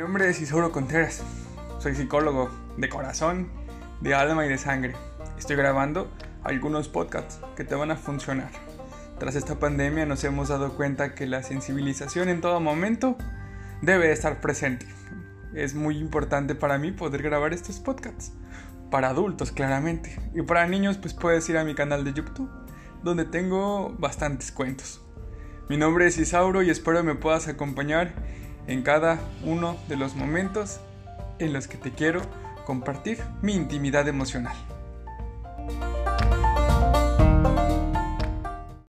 nombre es Isauro Contreras. Soy psicólogo de corazón, de alma y de sangre. Estoy grabando algunos podcasts que te van a funcionar. Tras esta pandemia nos hemos dado cuenta que la sensibilización en todo momento debe estar presente. Es muy importante para mí poder grabar estos podcasts. Para adultos, claramente. Y para niños, pues puedes ir a mi canal de YouTube, donde tengo bastantes cuentos. Mi nombre es Isauro y espero me puedas acompañar en cada uno de los momentos en los que te quiero compartir mi intimidad emocional.